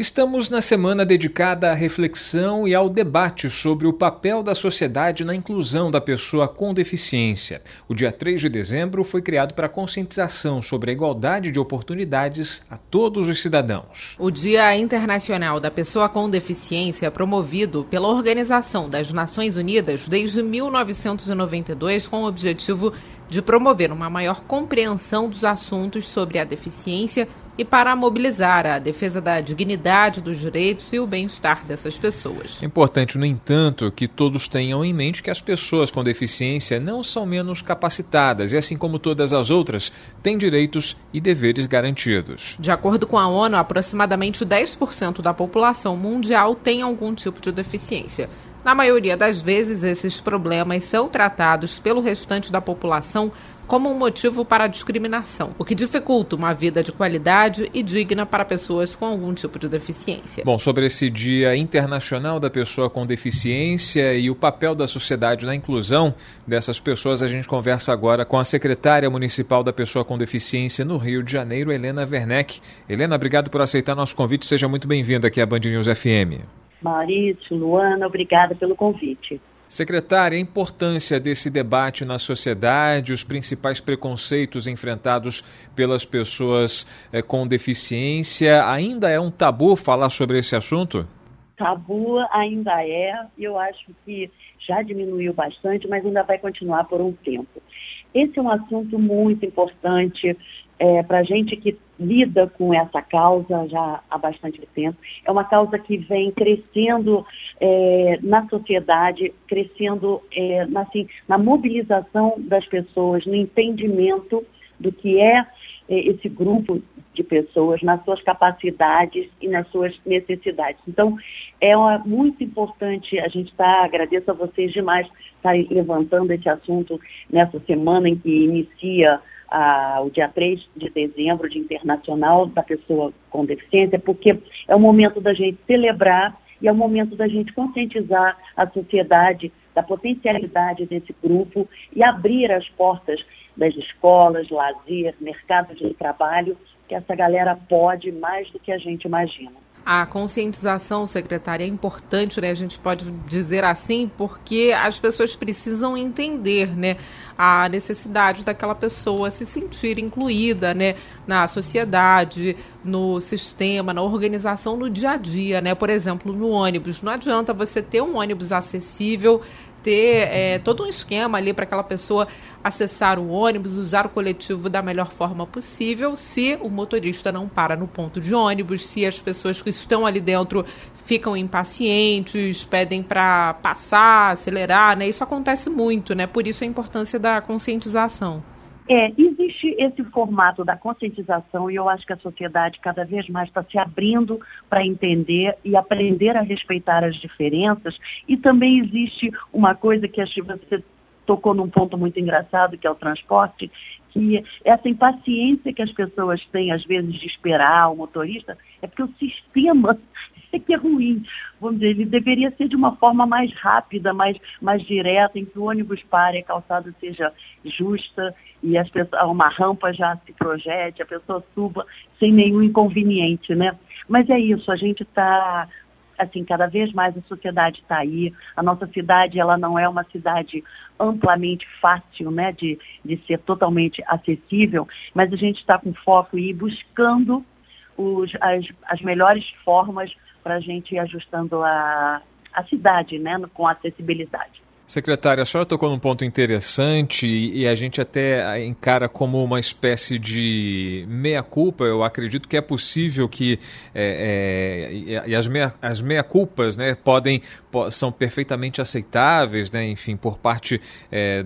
Estamos na semana dedicada à reflexão e ao debate sobre o papel da sociedade na inclusão da pessoa com deficiência. O dia 3 de dezembro foi criado para conscientização sobre a igualdade de oportunidades a todos os cidadãos. O Dia Internacional da Pessoa com Deficiência é promovido pela Organização das Nações Unidas desde 1992 com o objetivo de promover uma maior compreensão dos assuntos sobre a deficiência e para mobilizar a defesa da dignidade dos direitos e o bem-estar dessas pessoas. É importante, no entanto, que todos tenham em mente que as pessoas com deficiência não são menos capacitadas e, assim como todas as outras, têm direitos e deveres garantidos. De acordo com a ONU, aproximadamente 10% da população mundial tem algum tipo de deficiência. Na maioria das vezes, esses problemas são tratados pelo restante da população como um motivo para a discriminação, o que dificulta uma vida de qualidade e digna para pessoas com algum tipo de deficiência. Bom, sobre esse Dia Internacional da Pessoa com Deficiência e o papel da sociedade na inclusão dessas pessoas, a gente conversa agora com a secretária municipal da Pessoa com Deficiência no Rio de Janeiro, Helena Werneck. Helena, obrigado por aceitar nosso convite. Seja muito bem-vinda aqui à Band News FM. Maurício, Luana, obrigada pelo convite. Secretária, a importância desse debate na sociedade, os principais preconceitos enfrentados pelas pessoas eh, com deficiência, ainda é um tabu falar sobre esse assunto? Tabu ainda é, eu acho que já diminuiu bastante, mas ainda vai continuar por um tempo. Esse é um assunto muito importante é, para a gente que lida com essa causa já há bastante tempo. É uma causa que vem crescendo é, na sociedade, crescendo é, na, assim, na mobilização das pessoas, no entendimento do que é, é esse grupo de pessoas, nas suas capacidades e nas suas necessidades. Então, é uma, muito importante a gente estar, tá, agradeço a vocês demais estarem levantando esse assunto nessa semana em que inicia a, o dia 3 de dezembro, Dia Internacional da Pessoa com Deficiência, porque é o momento da gente celebrar e é o momento da gente conscientizar a sociedade da potencialidade desse grupo e abrir as portas das escolas, lazer, mercados de trabalho, que essa galera pode mais do que a gente imagina. A conscientização, secretária, é importante, né? A gente pode dizer assim, porque as pessoas precisam entender, né? A necessidade daquela pessoa se sentir incluída, né? Na sociedade, no sistema, na organização, no dia a dia, né? Por exemplo, no ônibus. Não adianta você ter um ônibus acessível ter é, todo um esquema ali para aquela pessoa acessar o ônibus, usar o coletivo da melhor forma possível, se o motorista não para no ponto de ônibus, se as pessoas que estão ali dentro ficam impacientes, pedem para passar, acelerar, né? Isso acontece muito, né? Por isso a importância da conscientização. É, existe esse formato da conscientização e eu acho que a sociedade cada vez mais está se abrindo para entender e aprender a respeitar as diferenças. E também existe uma coisa que acho que você tocou num ponto muito engraçado, que é o transporte, que essa impaciência que as pessoas têm, às vezes, de esperar o motorista, é porque o sistema é que é ruim. Vamos dizer, ele deveria ser de uma forma mais rápida, mais, mais direta, em que o ônibus pare, a calçada seja justa e as pessoas, uma rampa já se projete, a pessoa suba sem nenhum inconveniente, né? Mas é isso, a gente está assim, cada vez mais a sociedade está aí. A nossa cidade, ela não é uma cidade amplamente fácil, né, de, de ser totalmente acessível, mas a gente está com foco e buscando os, as, as melhores formas para a gente ir ajustando a, a cidade, né, com acessibilidade. Secretária, a senhora tocou num ponto interessante e, a gente até encara como uma espécie de meia-culpa. Eu acredito que é possível que. É, é, e as meia-culpas as meia -culpas, né, podem, são perfeitamente aceitáveis, né, enfim, por parte é,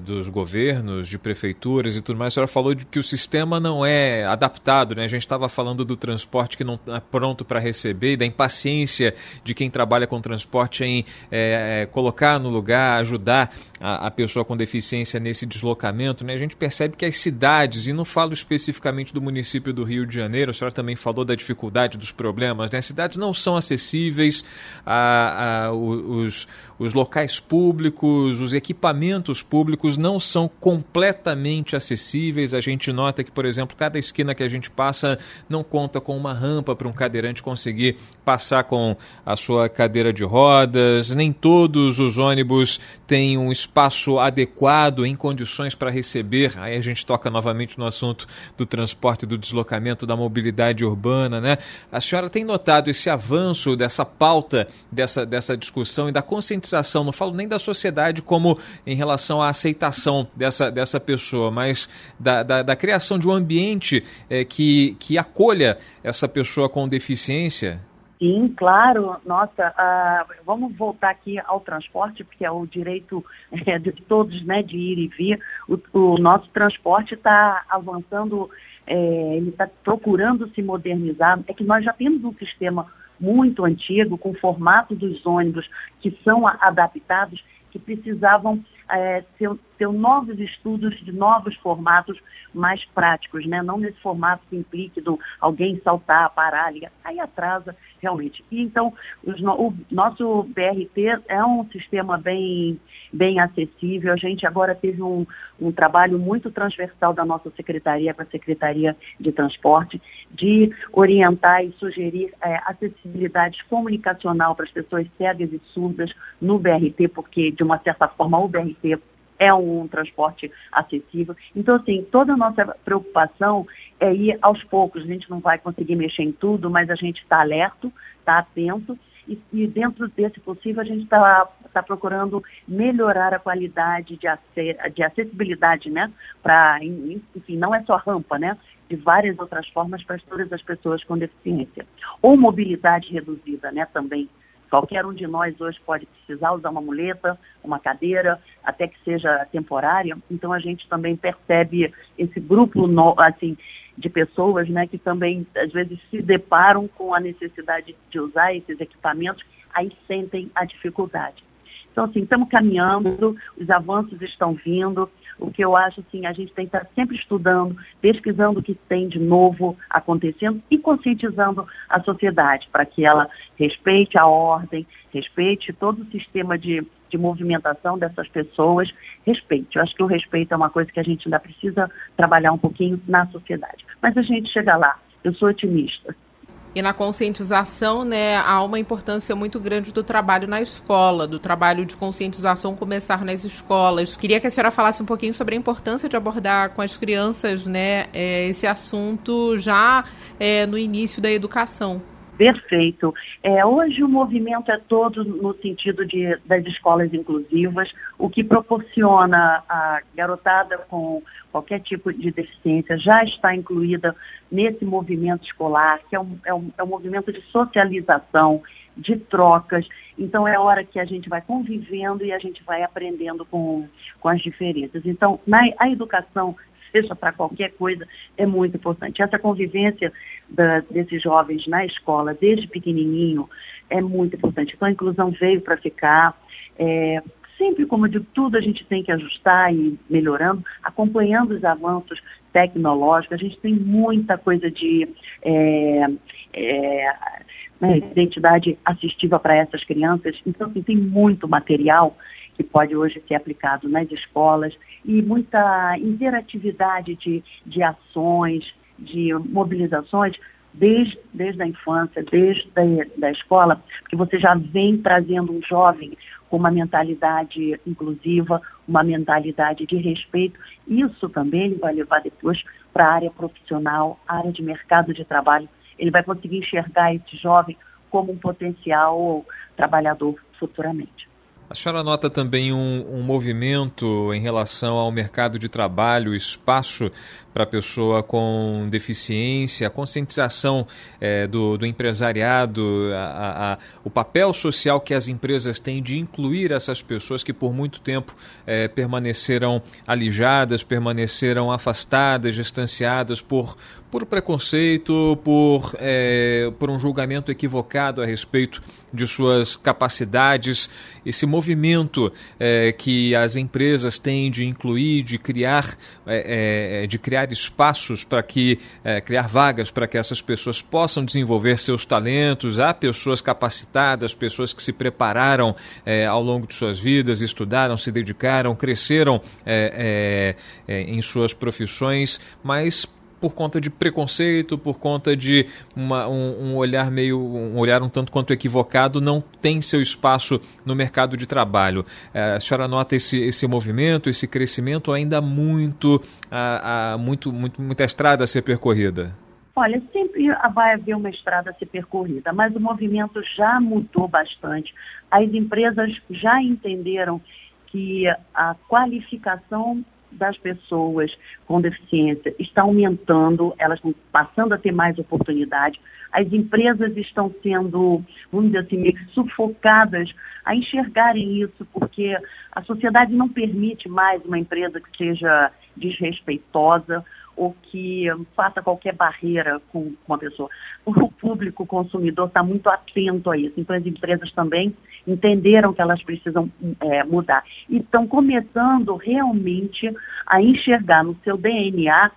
dos governos, de prefeituras e tudo mais. A senhora falou de que o sistema não é adaptado, né? A gente estava falando do transporte que não está pronto para receber da impaciência de quem trabalha com transporte em é, é, colocar no lugar ajudar a, a, pessoa com deficiência nesse deslocamento, né, a gente percebe que as cidades, e não falo especificamente do município do Rio de Janeiro, a senhora também falou da dificuldade dos problemas, né, as cidades não são acessíveis, a, a, os, os locais públicos, os equipamentos públicos não são completamente acessíveis. A gente nota que, por exemplo, cada esquina que a gente passa não conta com uma rampa para um cadeirante conseguir passar com a sua cadeira de rodas, nem todos os ônibus têm um espaço adequado em condições para receber. Aí a gente toca novamente no assunto do transporte, do deslocamento, da mobilidade urbana, né? A senhora tem notado esse avanço dessa pauta, dessa, dessa discussão e da conscientização, não falo nem da sociedade como em relação à aceitação dessa, dessa pessoa, mas da, da, da criação de um ambiente é, que, que acolha essa pessoa com deficiência? Sim, claro. Nossa, uh, vamos voltar aqui ao transporte, porque é o direito é, de todos né, de ir e vir. O, o nosso transporte está avançando, é, ele está procurando se modernizar. É que nós já temos um sistema muito antigo, com o formato dos ônibus que são adaptados, que precisavam é, ter, ter, novos estudos de novos formatos mais práticos, né? não nesse formato que implique do alguém saltar, parar, ligar, aí atrasa realmente. E, então, os, o nosso BRT é um sistema bem, bem acessível, a gente agora teve um, um trabalho muito transversal da nossa secretaria com a Secretaria de Transporte, de orientar e sugerir é, acessibilidade comunicacional para as pessoas cegas e surdas no BRT, porque, de uma certa forma, o BRT BRT é um transporte acessível. Então, assim, toda a nossa preocupação é ir aos poucos. A gente não vai conseguir mexer em tudo, mas a gente está alerto, está atento e, e, dentro desse possível a gente está tá procurando melhorar a qualidade de, de acessibilidade, né? Para, enfim, não é só rampa, né? De várias outras formas para todas as pessoas com deficiência. Ou mobilidade reduzida, né? Também Qualquer um de nós hoje pode precisar usar uma muleta, uma cadeira, até que seja temporária. Então a gente também percebe esse grupo no, assim de pessoas, né, que também às vezes se deparam com a necessidade de usar esses equipamentos, aí sentem a dificuldade. Então, assim, estamos caminhando, os avanços estão vindo. O que eu acho, assim, a gente tem que estar sempre estudando, pesquisando o que tem de novo acontecendo e conscientizando a sociedade para que ela respeite a ordem, respeite todo o sistema de, de movimentação dessas pessoas, respeite. Eu acho que o respeito é uma coisa que a gente ainda precisa trabalhar um pouquinho na sociedade. Mas a gente chega lá. Eu sou otimista. E na conscientização, né, há uma importância muito grande do trabalho na escola, do trabalho de conscientização começar nas escolas. Queria que a senhora falasse um pouquinho sobre a importância de abordar com as crianças, né, é, esse assunto já é, no início da educação. Perfeito. É, hoje o movimento é todo no sentido de, das escolas inclusivas, o que proporciona a garotada com qualquer tipo de deficiência já está incluída nesse movimento escolar, que é um, é um, é um movimento de socialização, de trocas. Então é hora que a gente vai convivendo e a gente vai aprendendo com, com as diferenças. Então, na, a educação seja para qualquer coisa, é muito importante. Essa convivência da, desses jovens na escola, desde pequenininho, é muito importante. Então, a inclusão veio para ficar. É, sempre, como de tudo, a gente tem que ajustar e melhorando, acompanhando os avanços tecnológicos. A gente tem muita coisa de é, é, né, identidade assistiva para essas crianças. Então, assim, tem muito material que pode hoje ser aplicado nas escolas e muita interatividade de, de ações, de mobilizações desde, desde a infância, desde a da escola, porque você já vem trazendo um jovem com uma mentalidade inclusiva, uma mentalidade de respeito. Isso também ele vai levar depois para a área profissional, área de mercado de trabalho. Ele vai conseguir enxergar esse jovem como um potencial trabalhador futuramente. A senhora nota também um, um, movimento em relação ao mercado de trabalho, espaço para pessoa com deficiência, a conscientização é, do, do, empresariado, a, a, o papel social que as empresas têm de incluir essas pessoas que por muito tempo é, permaneceram alijadas, permaneceram afastadas, distanciadas por, por preconceito, por, é, por um julgamento equivocado a respeito de suas capacidades, esse movimento é, que as empresas têm de incluir, de criar, é, de criar espaços para que criar vagas para que essas pessoas possam desenvolver seus talentos. Há pessoas capacitadas, pessoas que se prepararam ao longo de suas vidas, estudaram, se dedicaram, cresceram em suas profissões, mas por conta de preconceito, por conta de uma, um, um, olhar meio, um olhar um tanto quanto equivocado, não tem seu espaço no mercado de trabalho. É, a senhora nota esse, esse movimento, esse crescimento ainda muito, a, a, muito, muito, muita estrada a ser percorrida? Olha, sempre vai haver uma estrada a ser percorrida, mas o movimento já mudou bastante. As empresas já entenderam que a qualificação das pessoas com deficiência está aumentando, elas estão passando a ter mais oportunidade. As empresas estão sendo, vamos dizer assim, meio sufocadas a enxergarem isso, porque a sociedade não permite mais uma empresa que seja desrespeitosa ou que faça qualquer barreira com, com a pessoa. O público consumidor está muito atento a isso. Então, as empresas também entenderam que elas precisam é, mudar. E estão começando realmente a enxergar no seu DNA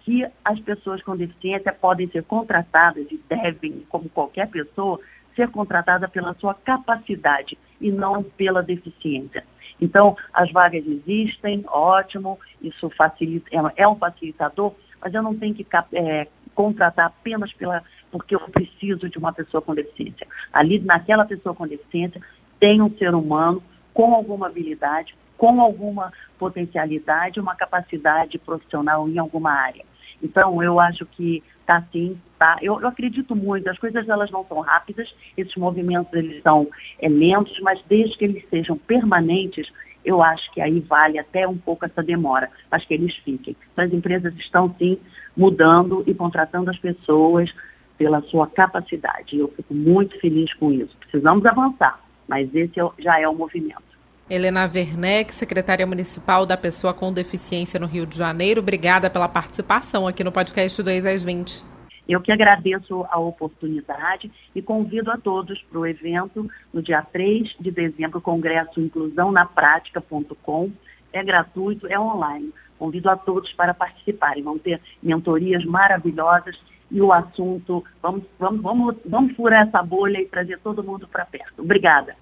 que as pessoas com deficiência podem ser contratadas e devem, como qualquer pessoa, ser contratada pela sua capacidade e não pela deficiência. Então, as vagas existem, ótimo, isso facilita, é, é um facilitador, mas eu não tenho que é, contratar apenas pela, porque eu preciso de uma pessoa com deficiência. Ali, naquela pessoa com deficiência, tem um ser humano com alguma habilidade, com alguma potencialidade, uma capacidade profissional em alguma área. Então, eu acho que está sim, tá. Eu, eu, acredito muito, as coisas elas não são rápidas, esses movimentos eles são é, lentos, mas desde que eles sejam permanentes, eu acho que aí vale até um pouco essa demora, mas que eles fiquem. Então, as empresas estão sim mudando e contratando as pessoas pela sua capacidade. Eu fico muito feliz com isso. Precisamos avançar, mas esse é já é o movimento. Helena Werneck, secretária municipal da Pessoa com Deficiência no Rio de Janeiro, obrigada pela participação aqui no podcast 2 às 20. Eu que agradeço a oportunidade e convido a todos para o evento no dia 3 de dezembro, Congresso Inclusão na Prática.com. É gratuito, é online. Convido a todos para participarem. Vão ter mentorias maravilhosas e o assunto, vamos, vamos, vamos, vamos furar essa bolha e trazer todo mundo para perto. Obrigada.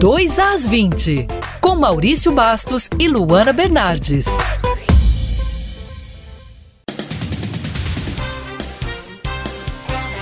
2 às 20, com Maurício Bastos e Luana Bernardes.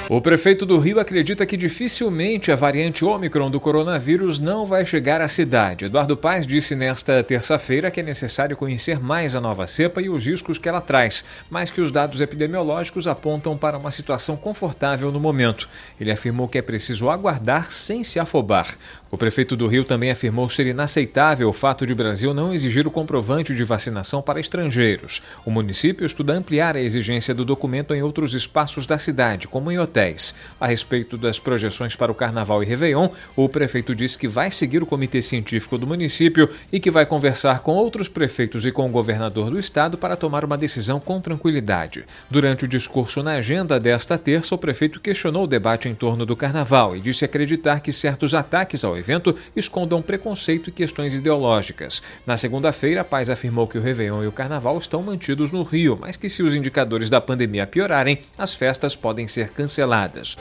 O prefeito do Rio acredita que dificilmente a variante Ômicron do coronavírus não vai chegar à cidade. Eduardo Paes disse nesta terça-feira que é necessário conhecer mais a nova cepa e os riscos que ela traz, mas que os dados epidemiológicos apontam para uma situação confortável no momento. Ele afirmou que é preciso aguardar sem se afobar. O prefeito do Rio também afirmou ser inaceitável o fato de o Brasil não exigir o comprovante de vacinação para estrangeiros. O município estuda ampliar a exigência do documento em outros espaços da cidade, como em hotéis. A respeito das projeções para o Carnaval e Réveillon, o prefeito disse que vai seguir o comitê científico do município e que vai conversar com outros prefeitos e com o governador do estado para tomar uma decisão com tranquilidade. Durante o discurso na agenda desta terça, o prefeito questionou o debate em torno do Carnaval e disse acreditar que certos ataques ao evento escondam preconceito e questões ideológicas. Na segunda-feira, a Paz afirmou que o Réveillon e o Carnaval estão mantidos no Rio, mas que se os indicadores da pandemia piorarem, as festas podem ser canceladas.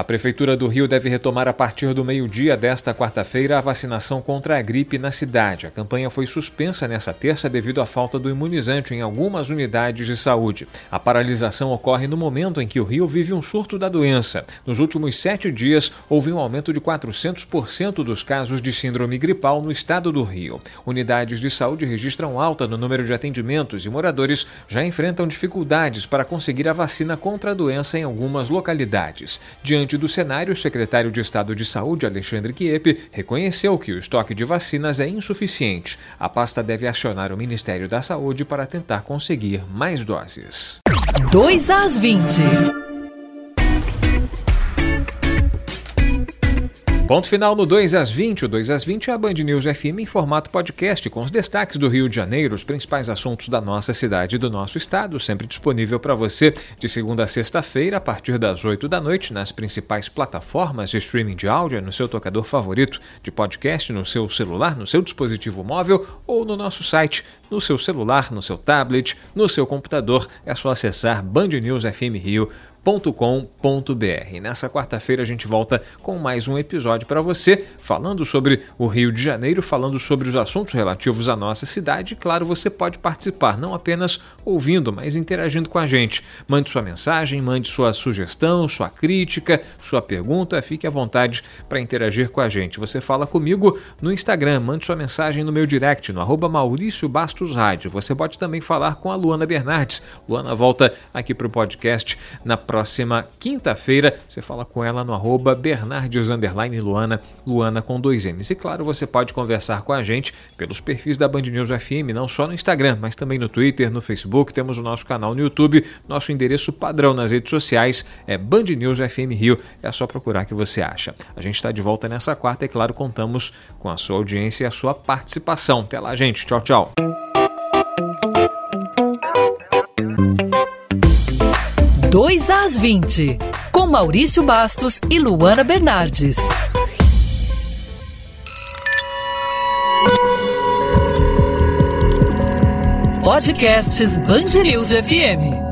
A Prefeitura do Rio deve retomar a partir do meio-dia desta quarta-feira a vacinação contra a gripe na cidade. A campanha foi suspensa nesta terça devido à falta do imunizante em algumas unidades de saúde. A paralisação ocorre no momento em que o Rio vive um surto da doença. Nos últimos sete dias, houve um aumento de 400% dos casos de síndrome gripal no estado do Rio. Unidades de saúde registram alta no número de atendimentos e moradores já enfrentam dificuldades para conseguir a vacina contra a doença em algumas localidades. Diante Diante do cenário, o secretário de Estado de Saúde, Alexandre Kiep, reconheceu que o estoque de vacinas é insuficiente. A pasta deve acionar o Ministério da Saúde para tentar conseguir mais doses. 2 às 20. Ponto final no 2 às 20. O 2 às 20 é a Band News FM em formato podcast, com os destaques do Rio de Janeiro, os principais assuntos da nossa cidade e do nosso estado, sempre disponível para você de segunda a sexta-feira, a partir das 8 da noite, nas principais plataformas de streaming de áudio, no seu tocador favorito de podcast, no seu celular, no seu dispositivo móvel ou no nosso site, no seu celular, no seu tablet, no seu computador. É só acessar bandnewsfmrio.com com.br. Nessa quarta-feira a gente volta com mais um episódio para você, falando sobre o Rio de Janeiro, falando sobre os assuntos relativos à nossa cidade. Claro, você pode participar, não apenas ouvindo, mas interagindo com a gente. Mande sua mensagem, mande sua sugestão, sua crítica, sua pergunta, fique à vontade para interagir com a gente. Você fala comigo no Instagram, mande sua mensagem no meu direct, no arroba Maurício Bastos Rádio. Você pode também falar com a Luana Bernardes. Luana volta aqui para o podcast na próxima quinta-feira. Você fala com ela no arroba Bernardes Luana, Luana com dois M's. E claro, você pode conversar com a gente pelos perfis da Band News FM, não só no Instagram, mas também no Twitter, no Facebook, temos o nosso canal no YouTube, nosso endereço padrão nas redes sociais é Band News FM Rio, é só procurar que você acha. A gente está de volta nessa quarta e claro, contamos com a sua audiência e a sua participação. Até lá, gente. Tchau, tchau. 2 às 20, com Maurício Bastos e Luana Bernardes. Podcasts Band News FM.